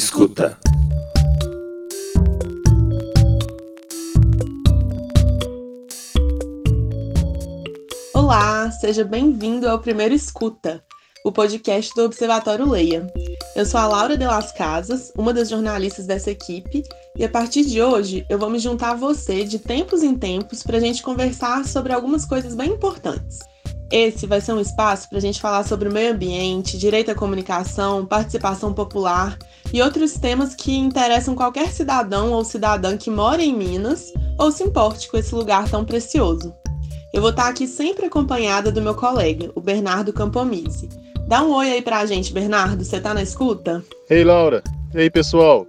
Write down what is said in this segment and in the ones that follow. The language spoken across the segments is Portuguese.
escuta. Olá, seja bem-vindo ao Primeiro Escuta, o podcast do Observatório Leia. Eu sou a Laura de Las Casas, uma das jornalistas dessa equipe, e a partir de hoje eu vou me juntar a você de tempos em tempos para a gente conversar sobre algumas coisas bem importantes. Esse vai ser um espaço para a gente falar sobre o meio ambiente, direito à comunicação, participação popular e outros temas que interessam qualquer cidadão ou cidadã que mora em Minas ou se importe com esse lugar tão precioso. Eu vou estar aqui sempre acompanhada do meu colega, o Bernardo Campomise. Dá um oi aí pra gente, Bernardo, você tá na escuta? Ei, Laura. Ei, pessoal.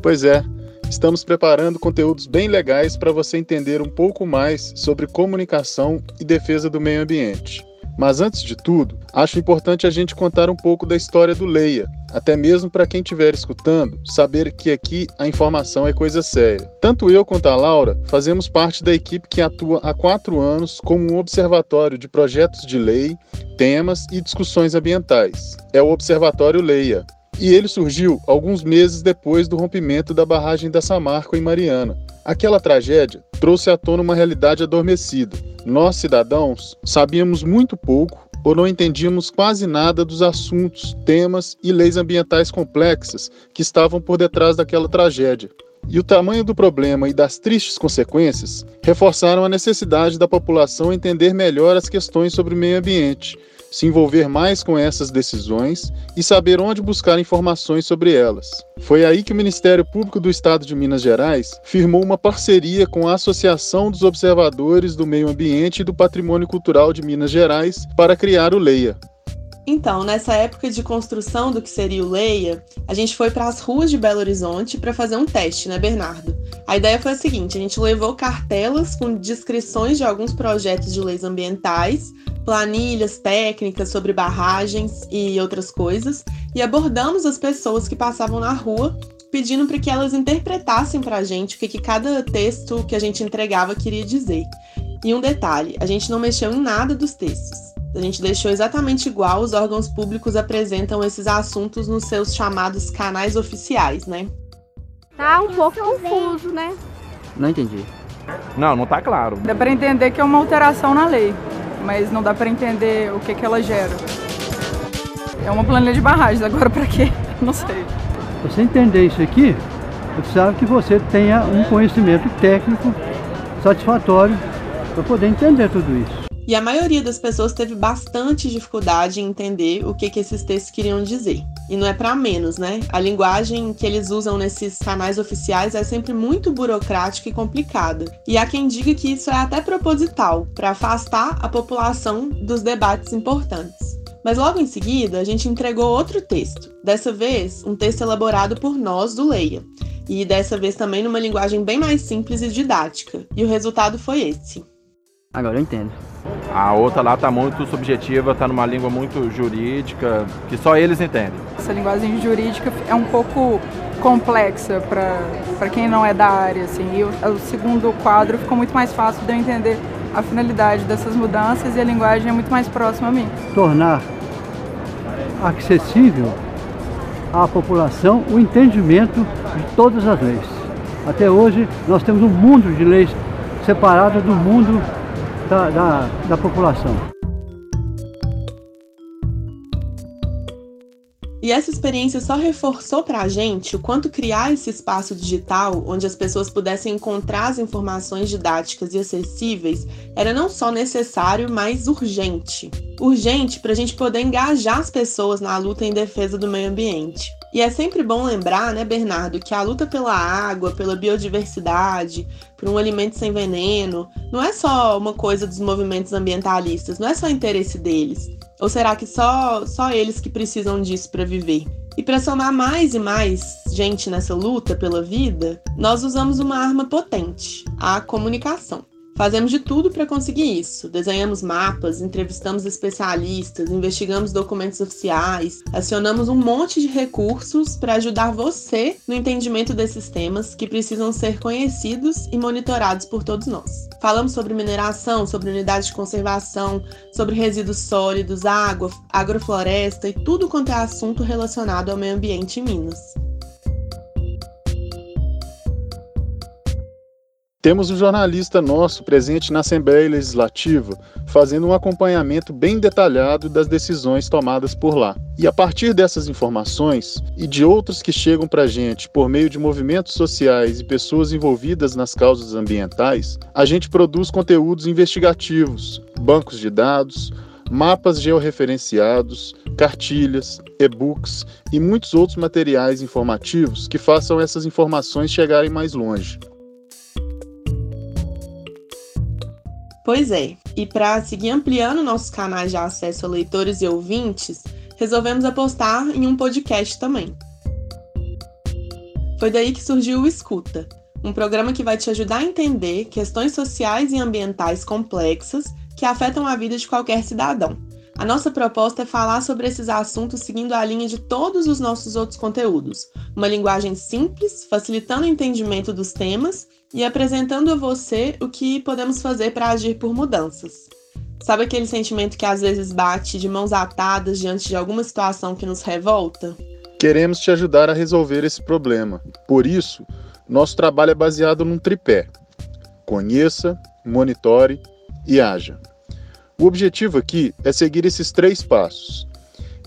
Pois é, estamos preparando conteúdos bem legais para você entender um pouco mais sobre comunicação e defesa do meio ambiente. Mas antes de tudo, acho importante a gente contar um pouco da história do Leia, até mesmo para quem estiver escutando, saber que aqui a informação é coisa séria. Tanto eu quanto a Laura fazemos parte da equipe que atua há quatro anos como um observatório de projetos de lei, temas e discussões ambientais. É o Observatório Leia, e ele surgiu alguns meses depois do rompimento da barragem da Samarco em Mariana. Aquela tragédia trouxe à tona uma realidade adormecida. Nós, cidadãos, sabíamos muito pouco ou não entendíamos quase nada dos assuntos, temas e leis ambientais complexas que estavam por detrás daquela tragédia. E o tamanho do problema e das tristes consequências reforçaram a necessidade da população entender melhor as questões sobre o meio ambiente se envolver mais com essas decisões e saber onde buscar informações sobre elas. Foi aí que o Ministério Público do Estado de Minas Gerais firmou uma parceria com a Associação dos Observadores do Meio Ambiente e do Patrimônio Cultural de Minas Gerais para criar o LEIA. Então, nessa época de construção do que seria o Leia, a gente foi para as ruas de Belo Horizonte para fazer um teste, né, Bernardo? A ideia foi a seguinte: a gente levou cartelas com descrições de alguns projetos de leis ambientais planilhas técnicas sobre barragens e outras coisas, e abordamos as pessoas que passavam na rua, pedindo para que elas interpretassem para a gente o que, que cada texto que a gente entregava queria dizer. E um detalhe: a gente não mexeu em nada dos textos. A gente deixou exatamente igual os órgãos públicos apresentam esses assuntos nos seus chamados canais oficiais, né? Tá um pouco confuso, né? Não entendi. Não, não tá claro. Dá para entender que é uma alteração na lei mas não dá para entender o que, que ela gera. É uma planilha de barragens, agora para quê? Não sei. Você entender isso aqui, eu precisava que você tenha um conhecimento técnico satisfatório para poder entender tudo isso. E a maioria das pessoas teve bastante dificuldade em entender o que, que esses textos queriam dizer. E não é para menos, né? A linguagem que eles usam nesses canais oficiais é sempre muito burocrática e complicada. E há quem diga que isso é até proposital, para afastar a população dos debates importantes. Mas logo em seguida, a gente entregou outro texto. Dessa vez, um texto elaborado por nós do Leia. E dessa vez também numa linguagem bem mais simples e didática. E o resultado foi esse. Agora eu entendo. A outra lá tá muito subjetiva, tá numa língua muito jurídica, que só eles entendem. Essa linguagem jurídica é um pouco complexa para quem não é da área, assim. E o, o segundo quadro ficou muito mais fácil de eu entender a finalidade dessas mudanças e a linguagem é muito mais próxima a mim. Tornar acessível à população o entendimento de todas as leis. Até hoje nós temos um mundo de leis separadas do mundo da, da, da população. E essa experiência só reforçou para a gente o quanto criar esse espaço digital, onde as pessoas pudessem encontrar as informações didáticas e acessíveis, era não só necessário, mas urgente. Urgente para a gente poder engajar as pessoas na luta em defesa do meio ambiente. E é sempre bom lembrar, né, Bernardo, que a luta pela água, pela biodiversidade, por um alimento sem veneno, não é só uma coisa dos movimentos ambientalistas, não é só interesse deles. Ou será que só, só eles que precisam disso para viver? E para somar mais e mais gente nessa luta pela vida, nós usamos uma arma potente, a comunicação. Fazemos de tudo para conseguir isso. Desenhamos mapas, entrevistamos especialistas, investigamos documentos oficiais, acionamos um monte de recursos para ajudar você no entendimento desses temas que precisam ser conhecidos e monitorados por todos nós. Falamos sobre mineração, sobre unidades de conservação, sobre resíduos sólidos, água, agrofloresta e tudo quanto é assunto relacionado ao meio ambiente em Minas. Temos um jornalista nosso presente na Assembleia Legislativa, fazendo um acompanhamento bem detalhado das decisões tomadas por lá. E a partir dessas informações e de outras que chegam para a gente por meio de movimentos sociais e pessoas envolvidas nas causas ambientais, a gente produz conteúdos investigativos, bancos de dados, mapas georreferenciados, cartilhas, e-books e muitos outros materiais informativos que façam essas informações chegarem mais longe. Pois é, e para seguir ampliando nossos canais de acesso a leitores e ouvintes, resolvemos apostar em um podcast também. Foi daí que surgiu o Escuta, um programa que vai te ajudar a entender questões sociais e ambientais complexas que afetam a vida de qualquer cidadão. A nossa proposta é falar sobre esses assuntos seguindo a linha de todos os nossos outros conteúdos, uma linguagem simples, facilitando o entendimento dos temas e apresentando a você o que podemos fazer para agir por mudanças. Sabe aquele sentimento que às vezes bate de mãos atadas diante de alguma situação que nos revolta? Queremos te ajudar a resolver esse problema. Por isso, nosso trabalho é baseado num tripé: conheça, monitore e haja. O objetivo aqui é seguir esses três passos: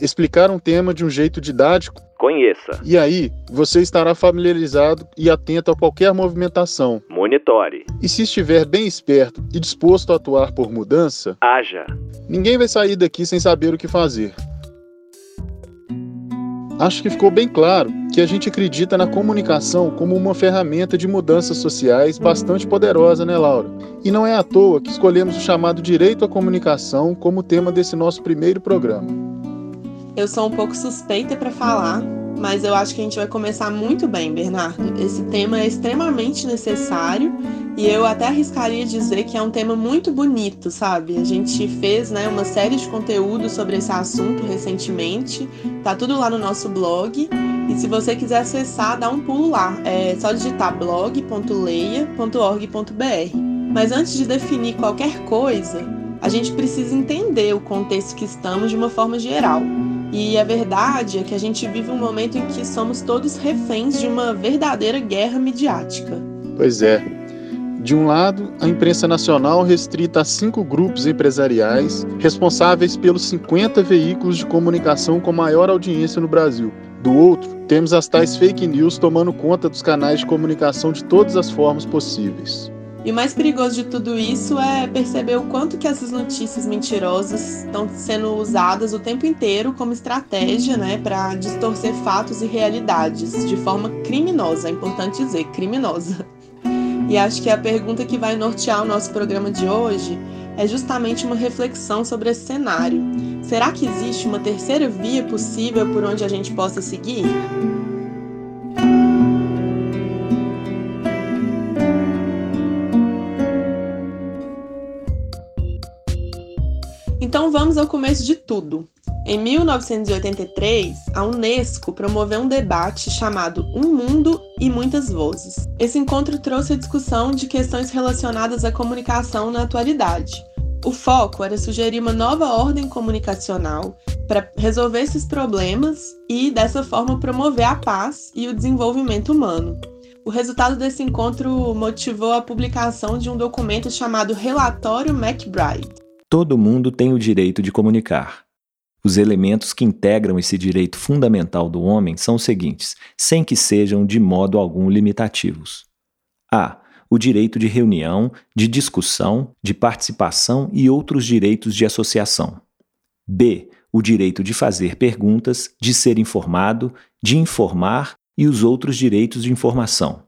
explicar um tema de um jeito didático Conheça. E aí, você estará familiarizado e atento a qualquer movimentação. Monitore. E se estiver bem esperto e disposto a atuar por mudança, haja. Ninguém vai sair daqui sem saber o que fazer. Acho que ficou bem claro que a gente acredita na comunicação como uma ferramenta de mudanças sociais bastante poderosa, né, Laura? E não é à toa que escolhemos o chamado direito à comunicação como tema desse nosso primeiro programa. Eu sou um pouco suspeita para falar, mas eu acho que a gente vai começar muito bem, Bernardo. Esse tema é extremamente necessário e eu até arriscaria dizer que é um tema muito bonito, sabe? A gente fez, né, uma série de conteúdos sobre esse assunto recentemente. Tá tudo lá no nosso blog. E se você quiser acessar, dá um pulo lá. É só digitar blog.leia.org.br. Mas antes de definir qualquer coisa, a gente precisa entender o contexto que estamos de uma forma geral. E a verdade é que a gente vive um momento em que somos todos reféns de uma verdadeira guerra midiática. Pois é. De um lado, a imprensa nacional restrita a cinco grupos empresariais responsáveis pelos 50 veículos de comunicação com maior audiência no Brasil. Do outro, temos as tais fake news tomando conta dos canais de comunicação de todas as formas possíveis. E o mais perigoso de tudo isso é perceber o quanto que essas notícias mentirosas estão sendo usadas o tempo inteiro como estratégia, né, para distorcer fatos e realidades de forma criminosa, é importante dizer, criminosa. E acho que a pergunta que vai nortear o nosso programa de hoje é justamente uma reflexão sobre esse cenário. Será que existe uma terceira via possível por onde a gente possa seguir? Vamos ao começo de tudo. Em 1983, a Unesco promoveu um debate chamado Um Mundo e Muitas Vozes. Esse encontro trouxe a discussão de questões relacionadas à comunicação na atualidade. O foco era sugerir uma nova ordem comunicacional para resolver esses problemas e, dessa forma, promover a paz e o desenvolvimento humano. O resultado desse encontro motivou a publicação de um documento chamado Relatório McBride. Todo mundo tem o direito de comunicar. Os elementos que integram esse direito fundamental do homem são os seguintes, sem que sejam de modo algum limitativos: a. O direito de reunião, de discussão, de participação e outros direitos de associação. b. O direito de fazer perguntas, de ser informado, de informar e os outros direitos de informação.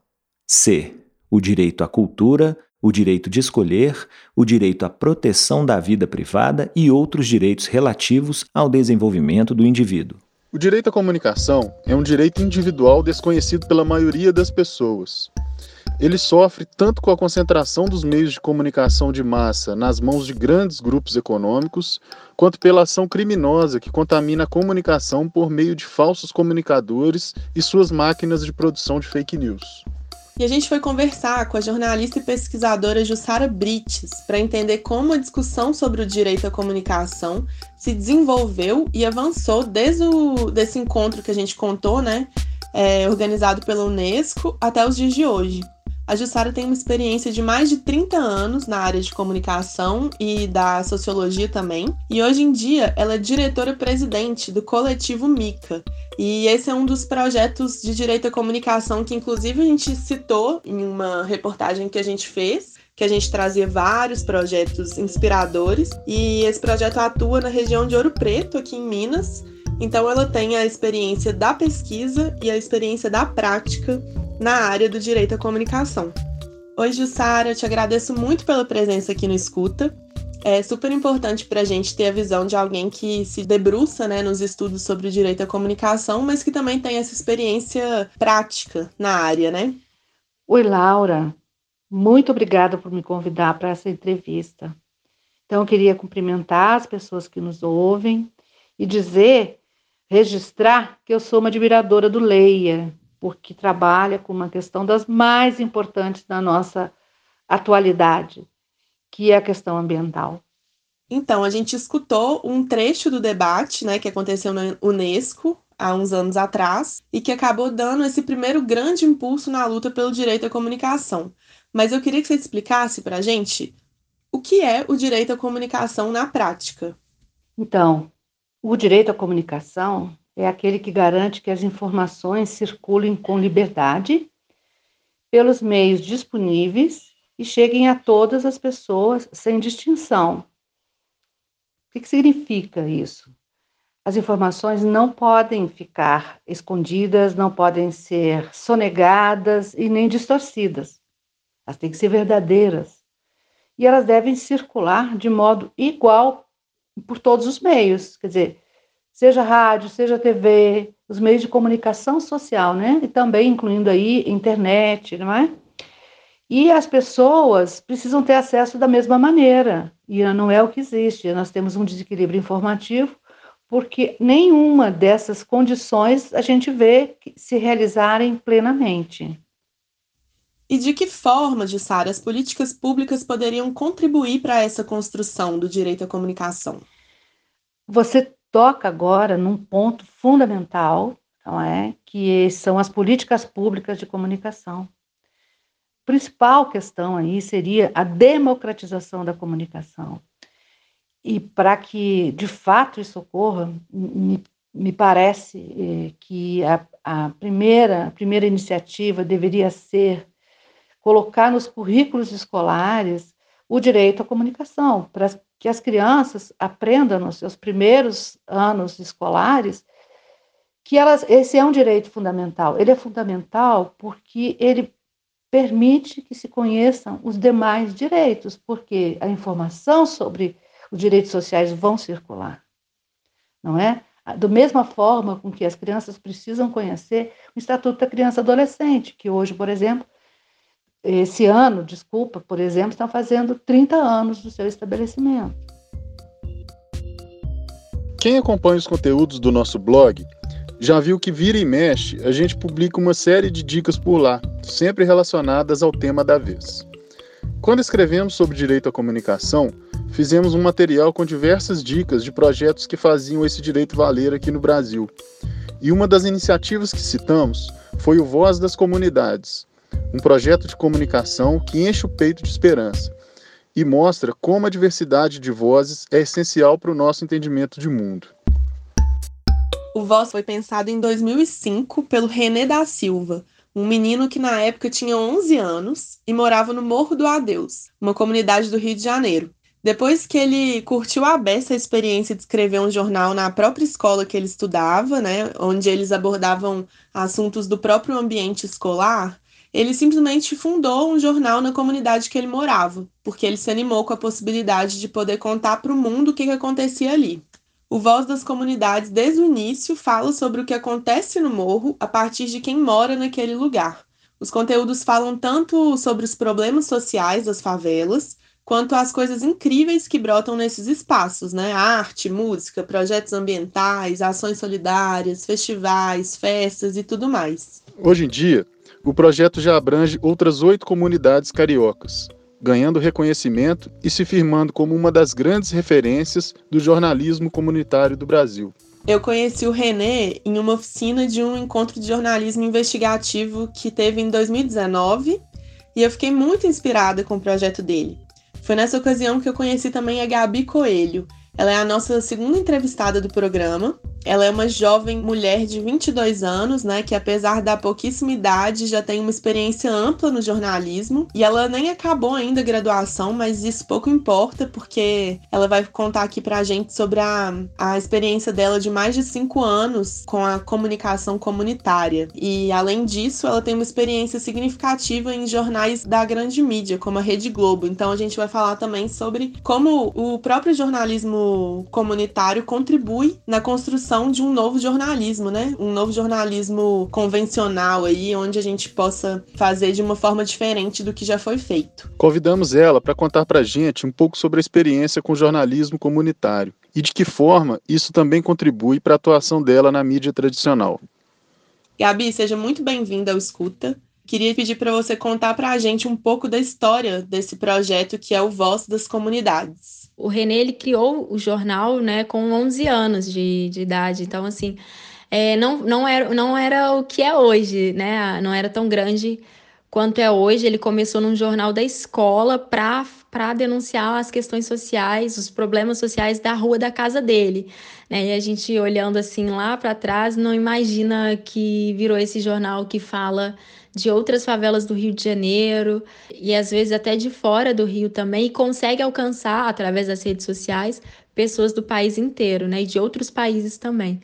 c. O direito à cultura, o direito de escolher, o direito à proteção da vida privada e outros direitos relativos ao desenvolvimento do indivíduo. O direito à comunicação é um direito individual desconhecido pela maioria das pessoas. Ele sofre tanto com a concentração dos meios de comunicação de massa nas mãos de grandes grupos econômicos, quanto pela ação criminosa que contamina a comunicação por meio de falsos comunicadores e suas máquinas de produção de fake news. E a gente foi conversar com a jornalista e pesquisadora Jussara Brites para entender como a discussão sobre o direito à comunicação se desenvolveu e avançou desde o desse encontro que a gente contou, né, é, organizado pela Unesco, até os dias de hoje. A Jussara tem uma experiência de mais de 30 anos na área de comunicação e da sociologia também, e hoje em dia ela é diretora-presidente do coletivo Mica. E esse é um dos projetos de direito à comunicação que, inclusive, a gente citou em uma reportagem que a gente fez, que a gente trazia vários projetos inspiradores. E esse projeto atua na região de Ouro Preto, aqui em Minas. Então, ela tem a experiência da pesquisa e a experiência da prática na área do direito à comunicação. Oi, Jussara, eu te agradeço muito pela presença aqui no Escuta. É super importante para a gente ter a visão de alguém que se debruça né, nos estudos sobre o direito à comunicação, mas que também tem essa experiência prática na área, né? Oi, Laura. Muito obrigada por me convidar para essa entrevista. Então, eu queria cumprimentar as pessoas que nos ouvem e dizer, registrar que eu sou uma admiradora do Leia, porque trabalha com uma questão das mais importantes da nossa atualidade, que é a questão ambiental. Então, a gente escutou um trecho do debate né, que aconteceu na Unesco há uns anos atrás e que acabou dando esse primeiro grande impulso na luta pelo direito à comunicação. Mas eu queria que você explicasse para a gente o que é o direito à comunicação na prática. Então, o direito à comunicação é aquele que garante que as informações circulem com liberdade pelos meios disponíveis e cheguem a todas as pessoas sem distinção. O que, significa isso? As informações não podem ficar escondidas, não podem ser sonegadas e nem distorcidas. Elas têm que ser verdadeiras. E elas devem circular de modo igual por todos os meios. Quer dizer, seja rádio, seja TV, os meios de comunicação social, né? E também incluindo aí internet, não é? E as pessoas precisam ter acesso da mesma maneira, e não é o que existe. Nós temos um desequilíbrio informativo, porque nenhuma dessas condições a gente vê se realizarem plenamente. E de que forma, Jussara, as políticas públicas poderiam contribuir para essa construção do direito à comunicação? Você toca agora num ponto fundamental, não é? que são as políticas públicas de comunicação. A principal questão aí seria a democratização da comunicação. E para que de fato isso ocorra, me, me parece eh, que a, a, primeira, a primeira iniciativa deveria ser colocar nos currículos escolares o direito à comunicação, para que as crianças aprendam nos seus primeiros anos escolares que elas, esse é um direito fundamental. Ele é fundamental porque ele permite que se conheçam os demais direitos, porque a informação sobre os direitos sociais vão circular, não é? Da mesma forma com que as crianças precisam conhecer o Estatuto da Criança e Adolescente, que hoje, por exemplo, esse ano, desculpa, por exemplo, estão fazendo 30 anos do seu estabelecimento. Quem acompanha os conteúdos do nosso blog já viu que vira e mexe, a gente publica uma série de dicas por lá, sempre relacionadas ao tema da vez. Quando escrevemos sobre direito à comunicação, fizemos um material com diversas dicas de projetos que faziam esse direito valer aqui no Brasil. E uma das iniciativas que citamos foi o Voz das Comunidades, um projeto de comunicação que enche o peito de esperança e mostra como a diversidade de vozes é essencial para o nosso entendimento de mundo. O Voz foi pensado em 2005 pelo René da Silva, um menino que na época tinha 11 anos e morava no Morro do Adeus, uma comunidade do Rio de Janeiro. Depois que ele curtiu a beça a experiência de escrever um jornal na própria escola que ele estudava, né, onde eles abordavam assuntos do próprio ambiente escolar, ele simplesmente fundou um jornal na comunidade que ele morava, porque ele se animou com a possibilidade de poder contar para o mundo o que, que acontecia ali. O Voz das Comunidades, desde o início, fala sobre o que acontece no morro a partir de quem mora naquele lugar. Os conteúdos falam tanto sobre os problemas sociais das favelas, quanto as coisas incríveis que brotam nesses espaços, né? Arte, música, projetos ambientais, ações solidárias, festivais, festas e tudo mais. Hoje em dia, o projeto já abrange outras oito comunidades cariocas, ganhando reconhecimento e se firmando como uma das grandes referências do jornalismo comunitário do Brasil. Eu conheci o René em uma oficina de um encontro de jornalismo investigativo que teve em 2019 e eu fiquei muito inspirada com o projeto dele. Foi nessa ocasião que eu conheci também a Gabi Coelho. Ela é a nossa segunda entrevistada do programa ela é uma jovem mulher de 22 anos, né, que apesar da pouquíssima idade já tem uma experiência ampla no jornalismo e ela nem acabou ainda a graduação, mas isso pouco importa porque ela vai contar aqui pra gente sobre a, a experiência dela de mais de cinco anos com a comunicação comunitária. E além disso, ela tem uma experiência significativa em jornais da grande mídia, como a Rede Globo. Então a gente vai falar também sobre como o próprio jornalismo comunitário contribui na construção de um novo jornalismo, né? Um novo jornalismo convencional aí, onde a gente possa fazer de uma forma diferente do que já foi feito. Convidamos ela para contar para a gente um pouco sobre a experiência com o jornalismo comunitário e de que forma isso também contribui para a atuação dela na mídia tradicional. Gabi, seja muito bem-vinda ao Escuta. Queria pedir para você contar para a gente um pouco da história desse projeto que é o Voz das Comunidades o René ele criou o jornal né, com 11 anos de, de idade, então assim, é, não, não, era, não era o que é hoje, né? Não era tão grande quanto é hoje. Ele começou num jornal da escola para denunciar as questões sociais, os problemas sociais da rua da casa dele. Né? E a gente olhando assim lá para trás, não imagina que virou esse jornal que fala de outras favelas do Rio de Janeiro e às vezes até de fora do Rio também, e consegue alcançar, através das redes sociais, pessoas do país inteiro, né? E de outros países também.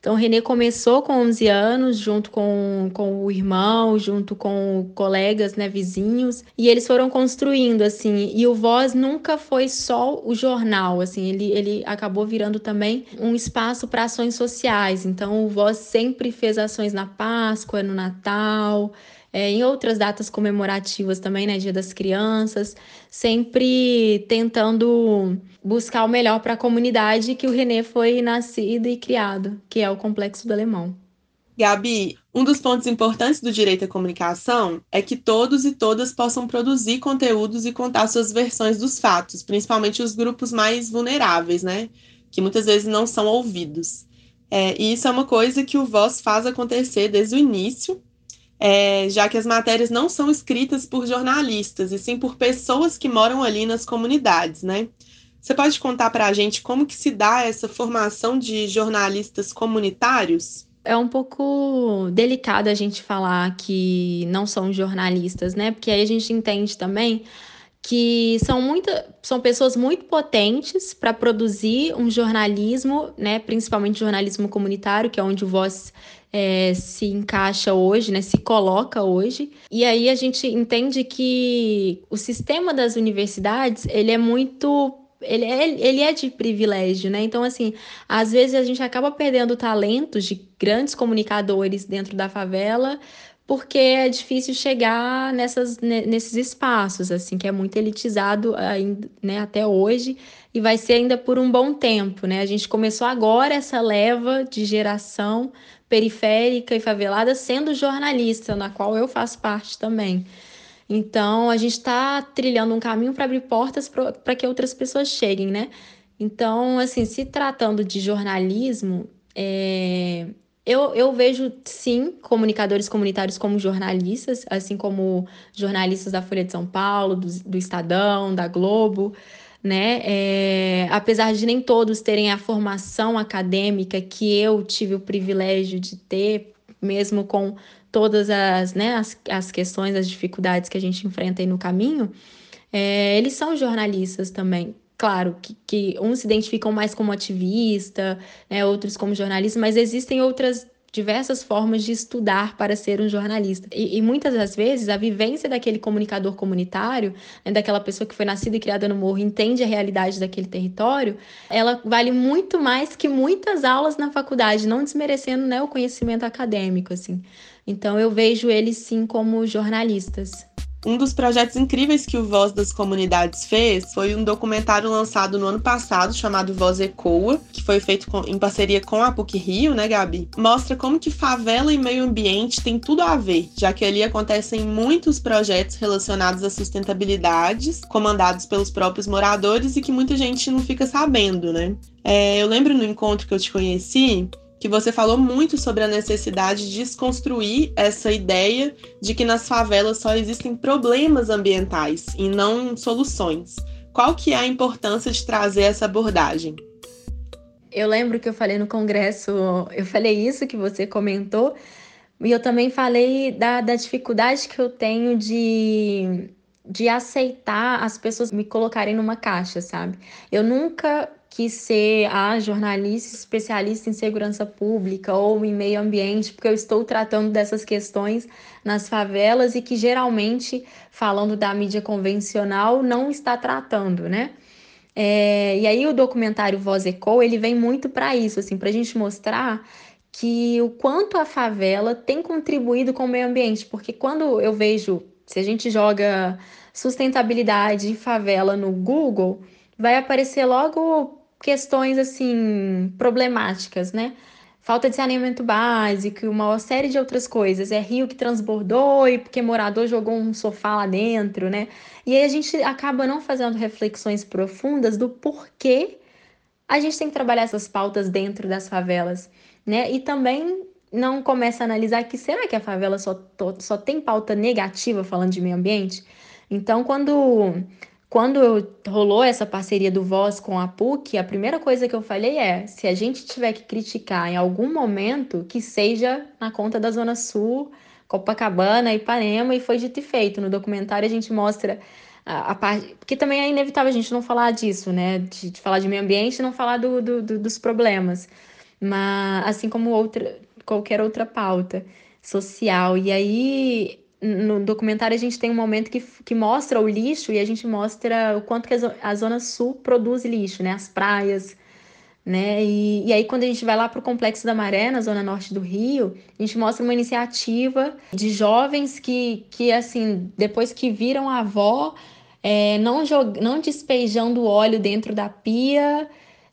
Então, o Renê começou com 11 anos, junto com, com o irmão, junto com colegas, né, vizinhos, e eles foram construindo, assim, e o Voz nunca foi só o jornal, assim, ele, ele acabou virando também um espaço para ações sociais. Então, o Voz sempre fez ações na Páscoa, no Natal, é, em outras datas comemorativas também, né, Dia das Crianças, sempre tentando buscar o melhor para a comunidade que o Renê foi nascido e criado, que é o Complexo do Alemão. Gabi, um dos pontos importantes do direito à comunicação é que todos e todas possam produzir conteúdos e contar suas versões dos fatos, principalmente os grupos mais vulneráveis, né? Que muitas vezes não são ouvidos. É, e isso é uma coisa que o Voz faz acontecer desde o início, é, já que as matérias não são escritas por jornalistas, e sim por pessoas que moram ali nas comunidades, né? Você pode contar para a gente como que se dá essa formação de jornalistas comunitários? É um pouco delicado a gente falar que não são jornalistas, né? Porque aí a gente entende também que são, muita, são pessoas muito potentes para produzir um jornalismo, né, principalmente jornalismo comunitário, que é onde o Voz é, se encaixa hoje, né, se coloca hoje. E aí a gente entende que o sistema das universidades ele é muito ele é, ele é de privilégio, né? Então, assim, às vezes a gente acaba perdendo talentos de grandes comunicadores dentro da favela porque é difícil chegar nessas, nesses espaços, assim, que é muito elitizado ainda, né, até hoje, e vai ser ainda por um bom tempo, né? A gente começou agora essa leva de geração periférica e favelada sendo jornalista, na qual eu faço parte também. Então, a gente está trilhando um caminho para abrir portas para que outras pessoas cheguem, né? Então, assim, se tratando de jornalismo, é, eu, eu vejo, sim, comunicadores comunitários como jornalistas, assim como jornalistas da Folha de São Paulo, do, do Estadão, da Globo, né? É, apesar de nem todos terem a formação acadêmica que eu tive o privilégio de ter, mesmo com todas as, né, as, as questões, as dificuldades que a gente enfrenta aí no caminho, é, eles são jornalistas também. Claro, que, que uns se identificam mais como ativista, né, outros como jornalista, mas existem outras diversas formas de estudar para ser um jornalista. E, e, muitas das vezes a vivência daquele comunicador comunitário, né, daquela pessoa que foi nascida e criada no morro, entende a realidade daquele território, ela vale muito mais que muitas aulas na faculdade, não desmerecendo né, o conhecimento acadêmico. assim. Então eu vejo eles sim como jornalistas. Um dos projetos incríveis que o Voz das Comunidades fez foi um documentário lançado no ano passado chamado Voz Ecoa, que foi feito com, em parceria com a PUC Rio, né, Gabi? Mostra como que favela e meio ambiente tem tudo a ver, já que ali acontecem muitos projetos relacionados à sustentabilidade, comandados pelos próprios moradores e que muita gente não fica sabendo, né? É, eu lembro no encontro que eu te conheci que você falou muito sobre a necessidade de desconstruir essa ideia de que nas favelas só existem problemas ambientais e não soluções. Qual que é a importância de trazer essa abordagem? Eu lembro que eu falei no congresso, eu falei isso que você comentou, e eu também falei da, da dificuldade que eu tenho de, de aceitar as pessoas me colocarem numa caixa, sabe? Eu nunca quis ser a jornalista especialista em segurança pública ou em meio ambiente, porque eu estou tratando dessas questões nas favelas e que geralmente, falando da mídia convencional, não está tratando, né? É, e aí o documentário Voz Eco, ele vem muito para isso, assim, para a gente mostrar que o quanto a favela tem contribuído com o meio ambiente, porque quando eu vejo, se a gente joga sustentabilidade e favela no Google, vai aparecer logo questões assim problemáticas, né? Falta de saneamento básico, uma série de outras coisas. É rio que transbordou e porque morador jogou um sofá lá dentro, né? E aí a gente acaba não fazendo reflexões profundas do porquê a gente tem que trabalhar essas pautas dentro das favelas, né? E também não começa a analisar que será que a favela só, só tem pauta negativa falando de meio ambiente? Então, quando quando rolou essa parceria do Voz com a PUC, a primeira coisa que eu falei é: se a gente tiver que criticar em algum momento, que seja na conta da Zona Sul, Copacabana, Ipanema, e foi dito e feito. No documentário a gente mostra a, a parte. Porque também é inevitável a gente não falar disso, né? De, de falar de meio ambiente e não falar do, do, do, dos problemas. Mas assim como outra, qualquer outra pauta social. E aí no documentário a gente tem um momento que, que mostra o lixo e a gente mostra o quanto que a Zona Sul produz lixo, né? As praias, né? E, e aí quando a gente vai lá para o Complexo da Maré, na Zona Norte do Rio, a gente mostra uma iniciativa de jovens que, que assim, depois que viram a avó, é, não, jog... não despejando óleo dentro da pia,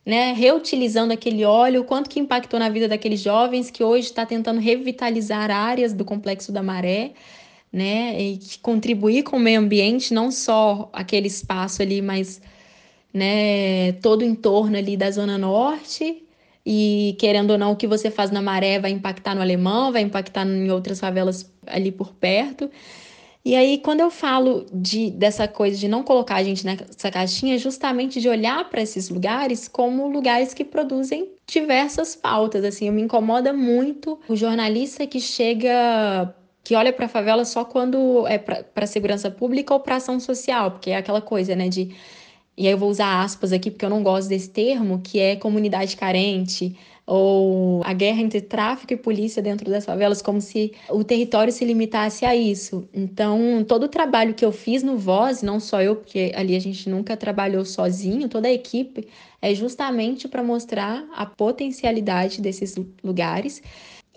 né, reutilizando aquele óleo, o quanto que impactou na vida daqueles jovens que hoje está tentando revitalizar áreas do Complexo da Maré né? E contribuir com o meio ambiente, não só aquele espaço ali, mas né, todo o entorno ali da Zona Norte. E querendo ou não, o que você faz na maré vai impactar no alemão, vai impactar em outras favelas ali por perto. E aí, quando eu falo de, dessa coisa de não colocar a gente nessa caixinha, é justamente de olhar para esses lugares como lugares que produzem diversas pautas. Assim, me incomoda muito o jornalista que chega que olha para a favela só quando é para segurança pública ou para ação social, porque é aquela coisa, né, de e aí eu vou usar aspas aqui porque eu não gosto desse termo, que é comunidade carente, ou a guerra entre tráfico e polícia dentro das favelas, como se o território se limitasse a isso. Então, todo o trabalho que eu fiz no Voz, não só eu, porque ali a gente nunca trabalhou sozinho, toda a equipe, é justamente para mostrar a potencialidade desses lugares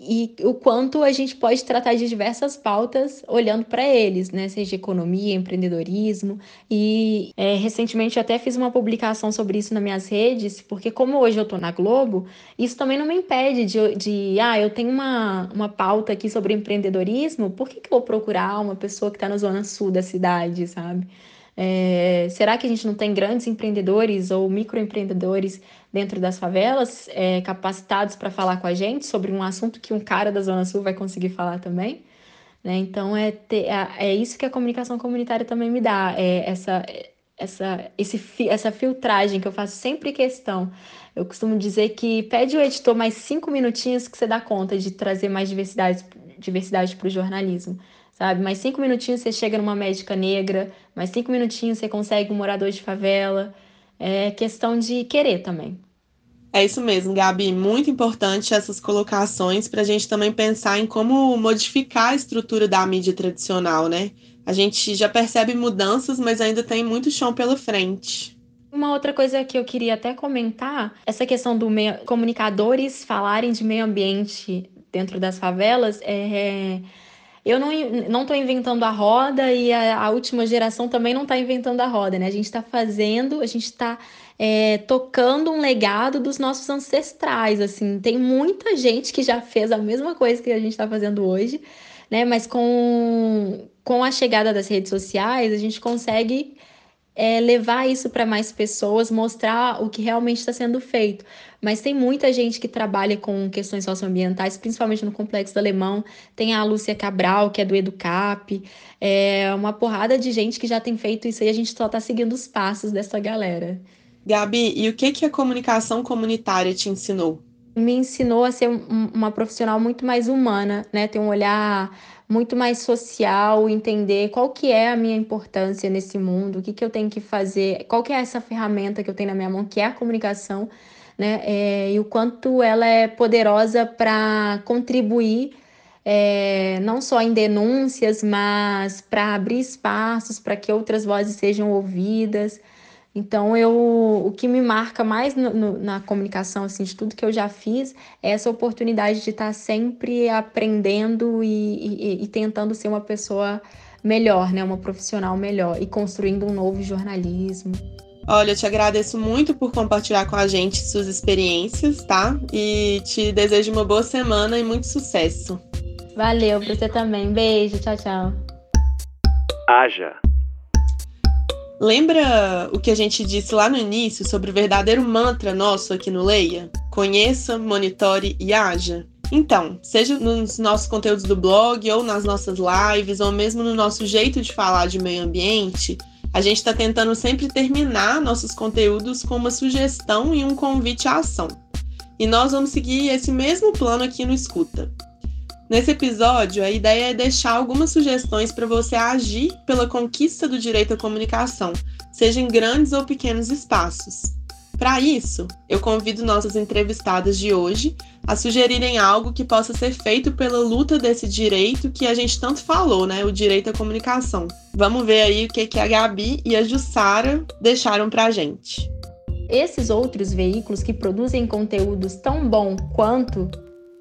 e o quanto a gente pode tratar de diversas pautas olhando para eles, né? Seja economia, empreendedorismo. E é, recentemente eu até fiz uma publicação sobre isso nas minhas redes, porque como hoje eu estou na Globo, isso também não me impede de, de ah, eu tenho uma, uma pauta aqui sobre empreendedorismo, por que, que eu vou procurar uma pessoa que está na zona sul da cidade, sabe? É, será que a gente não tem grandes empreendedores ou microempreendedores dentro das favelas é, capacitados para falar com a gente sobre um assunto que um cara da Zona Sul vai conseguir falar também? Né? Então é, ter, é, é isso que a comunicação comunitária também me dá, é essa, essa, esse, essa filtragem que eu faço sempre questão. Eu costumo dizer que pede o editor mais cinco minutinhos que você dá conta de trazer mais diversidade, diversidade para o jornalismo sabe? Mais cinco minutinhos você chega numa médica negra, mais cinco minutinhos você consegue um morador de favela. É questão de querer também. É isso mesmo, Gabi. Muito importante essas colocações para a gente também pensar em como modificar a estrutura da mídia tradicional, né? A gente já percebe mudanças, mas ainda tem muito chão pela frente. Uma outra coisa que eu queria até comentar, essa questão do meio, comunicadores falarem de meio ambiente dentro das favelas, é, eu não não estou inventando a roda e a, a, última geração também não está inventando a roda, né? A gente está fazendo, a gente está é, tocando um legado dos nossos ancestrais, assim. Tem muita gente que já fez a mesma coisa que a gente está fazendo hoje, né? Mas com, com a chegada das redes sociais, a gente consegue é, levar isso para mais pessoas, mostrar o que realmente está sendo feito. Mas tem muita gente que trabalha com questões socioambientais, principalmente no Complexo do Alemão. Tem a Lúcia Cabral, que é do Educap. É uma porrada de gente que já tem feito isso e a gente só está seguindo os passos dessa galera. Gabi, e o que, que a comunicação comunitária te ensinou? Me ensinou a ser um, uma profissional muito mais humana, né? Ter um olhar muito mais social, entender qual que é a minha importância nesse mundo, o que, que eu tenho que fazer, qual que é essa ferramenta que eu tenho na minha mão, que é a comunicação, né? É, e o quanto ela é poderosa para contribuir é, não só em denúncias, mas para abrir espaços para que outras vozes sejam ouvidas. Então, eu, o que me marca mais no, no, na comunicação, assim, de tudo que eu já fiz, é essa oportunidade de estar sempre aprendendo e, e, e tentando ser uma pessoa melhor, né? Uma profissional melhor e construindo um novo jornalismo. Olha, eu te agradeço muito por compartilhar com a gente suas experiências, tá? E te desejo uma boa semana e muito sucesso. Valeu pra você também. Beijo, tchau, tchau. Haja. Lembra o que a gente disse lá no início sobre o verdadeiro mantra nosso aqui no Leia? Conheça, monitore e haja? Então, seja nos nossos conteúdos do blog, ou nas nossas lives, ou mesmo no nosso jeito de falar de meio ambiente, a gente está tentando sempre terminar nossos conteúdos com uma sugestão e um convite à ação. E nós vamos seguir esse mesmo plano aqui no Escuta. Nesse episódio, a ideia é deixar algumas sugestões para você agir pela conquista do direito à comunicação, seja em grandes ou pequenos espaços. Para isso, eu convido nossas entrevistadas de hoje a sugerirem algo que possa ser feito pela luta desse direito que a gente tanto falou, né? O direito à comunicação. Vamos ver aí o que, a Gabi e a Jussara deixaram para a gente. Esses outros veículos que produzem conteúdos tão bom quanto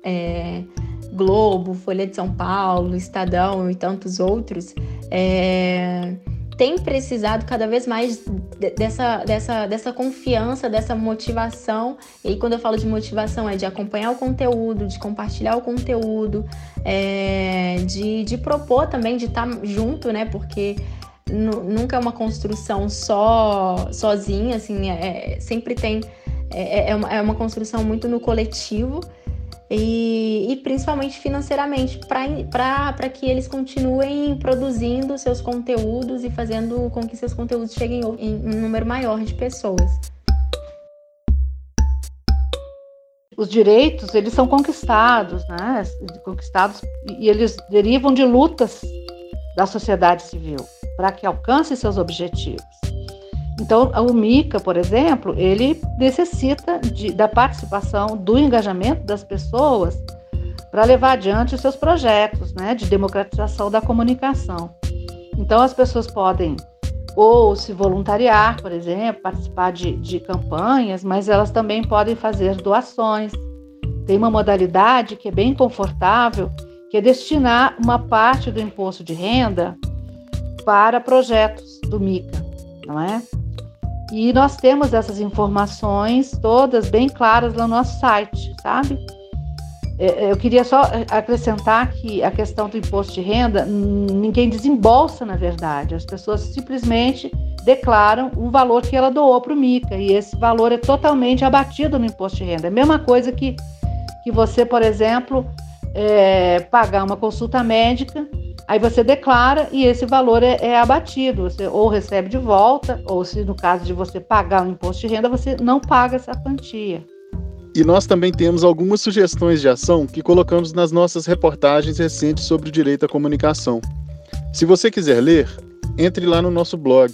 é, Globo, Folha de São Paulo, Estadão e tantos outros, é, tem precisado cada vez mais dessa, dessa, dessa confiança, dessa motivação. E quando eu falo de motivação, é de acompanhar o conteúdo, de compartilhar o conteúdo, é, de, de propor também, de estar junto, né? Porque nunca é uma construção só sozinha, assim, é, sempre tem. É, é, uma, é uma construção muito no coletivo e, e principalmente financeiramente, para que eles continuem produzindo seus conteúdos e fazendo com que seus conteúdos cheguem em um número maior de pessoas. Os direitos, eles são conquistados, né? Conquistados e eles derivam de lutas da sociedade civil para que alcance seus objetivos. Então, o MICA, por exemplo, ele necessita de, da participação, do engajamento das pessoas para levar adiante os seus projetos né, de democratização da comunicação. Então, as pessoas podem ou se voluntariar, por exemplo, participar de, de campanhas, mas elas também podem fazer doações. Tem uma modalidade que é bem confortável, que é destinar uma parte do imposto de renda para projetos do MICA, não é? E nós temos essas informações todas bem claras no nosso site, sabe? É, é, eu queria só acrescentar que a questão do imposto de renda, ninguém desembolsa, na verdade. As pessoas simplesmente declaram o valor que ela doou para o MICA e esse valor é totalmente abatido no imposto de renda. É a mesma coisa que, que você, por exemplo, é, pagar uma consulta médica Aí você declara e esse valor é, é, abatido. Você ou recebe de volta, ou se no caso de você pagar o imposto de renda, você não paga essa quantia. E nós também temos algumas sugestões de ação que colocamos nas nossas reportagens recentes sobre o direito à comunicação. Se você quiser ler, entre lá no nosso blog.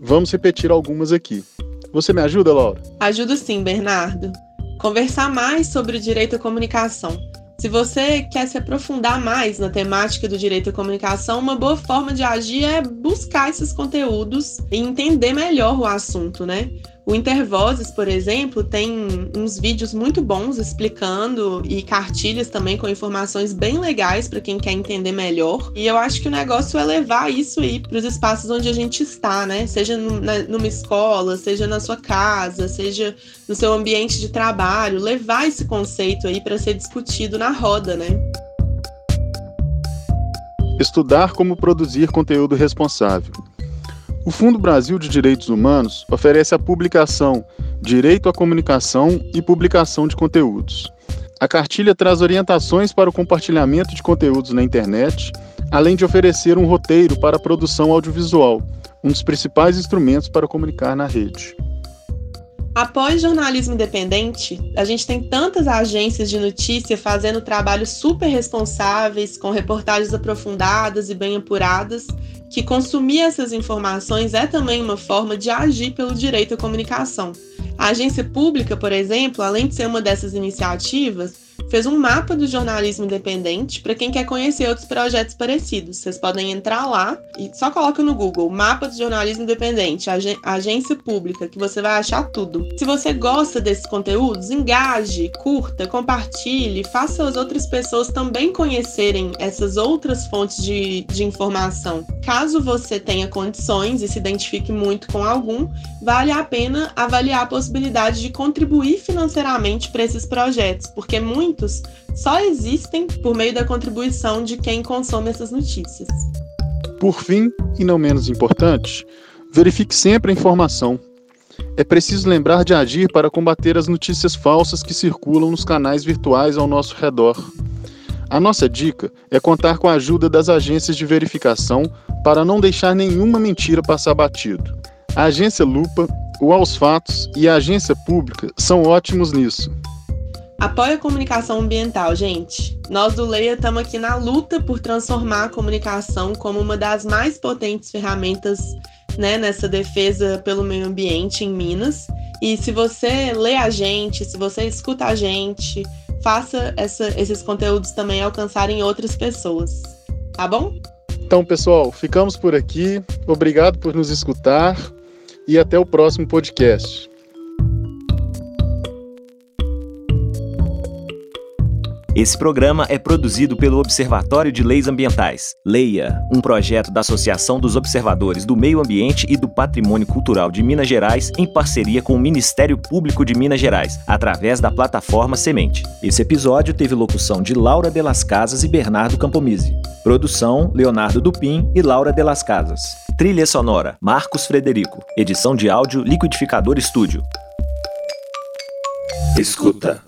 Vamos repetir algumas aqui. Você me ajuda, Laura? Ajudo sim, Bernardo. Conversar mais sobre o direito à comunicação se você quer se aprofundar mais na temática do direito à comunicação, uma boa forma de agir é buscar esses conteúdos e entender melhor o assunto, né? O Intervozes, por exemplo, tem uns vídeos muito bons explicando e cartilhas também com informações bem legais para quem quer entender melhor. E eu acho que o negócio é levar isso aí para os espaços onde a gente está, né? Seja numa escola, seja na sua casa, seja no seu ambiente de trabalho, levar esse conceito aí para ser discutido na roda, né? Estudar como produzir conteúdo responsável. O Fundo Brasil de Direitos Humanos oferece a publicação Direito à Comunicação e Publicação de Conteúdos. A cartilha traz orientações para o compartilhamento de conteúdos na internet, além de oferecer um roteiro para a produção audiovisual, um dos principais instrumentos para comunicar na rede. Após jornalismo independente, a gente tem tantas agências de notícia fazendo trabalhos super responsáveis, com reportagens aprofundadas e bem apuradas, que consumir essas informações é também uma forma de agir pelo direito à comunicação. A agência pública, por exemplo, além de ser uma dessas iniciativas, fez um mapa do jornalismo independente para quem quer conhecer outros projetos parecidos. Vocês podem entrar lá e só coloca no Google Mapa do Jornalismo Independente, ag agência pública, que você vai achar tudo. Se você gosta desses conteúdos, engaje, curta, compartilhe, faça as outras pessoas também conhecerem essas outras fontes de, de informação. Caso você tenha condições e se identifique muito com algum, vale a pena avaliar a possibilidade de contribuir financeiramente para esses projetos, porque muito muitos só existem por meio da contribuição de quem consome essas notícias. Por fim, e não menos importante, verifique sempre a informação. É preciso lembrar de agir para combater as notícias falsas que circulam nos canais virtuais ao nosso redor. A nossa dica é contar com a ajuda das agências de verificação para não deixar nenhuma mentira passar batido. A agência Lupa, o Aos Fatos e a agência pública são ótimos nisso. Apoie a comunicação ambiental, gente. Nós do Leia estamos aqui na luta por transformar a comunicação como uma das mais potentes ferramentas né, nessa defesa pelo meio ambiente em Minas. E se você lê a gente, se você escuta a gente, faça essa, esses conteúdos também alcançarem outras pessoas. Tá bom? Então, pessoal, ficamos por aqui. Obrigado por nos escutar e até o próximo podcast. Esse programa é produzido pelo Observatório de Leis Ambientais, Leia, um projeto da Associação dos Observadores do Meio Ambiente e do Patrimônio Cultural de Minas Gerais, em parceria com o Ministério Público de Minas Gerais, através da plataforma Semente. Esse episódio teve locução de Laura de las Casas e Bernardo Campomise. Produção: Leonardo Dupin e Laura de las Casas. Trilha sonora: Marcos Frederico. Edição de áudio: Liquidificador Estúdio. Escuta.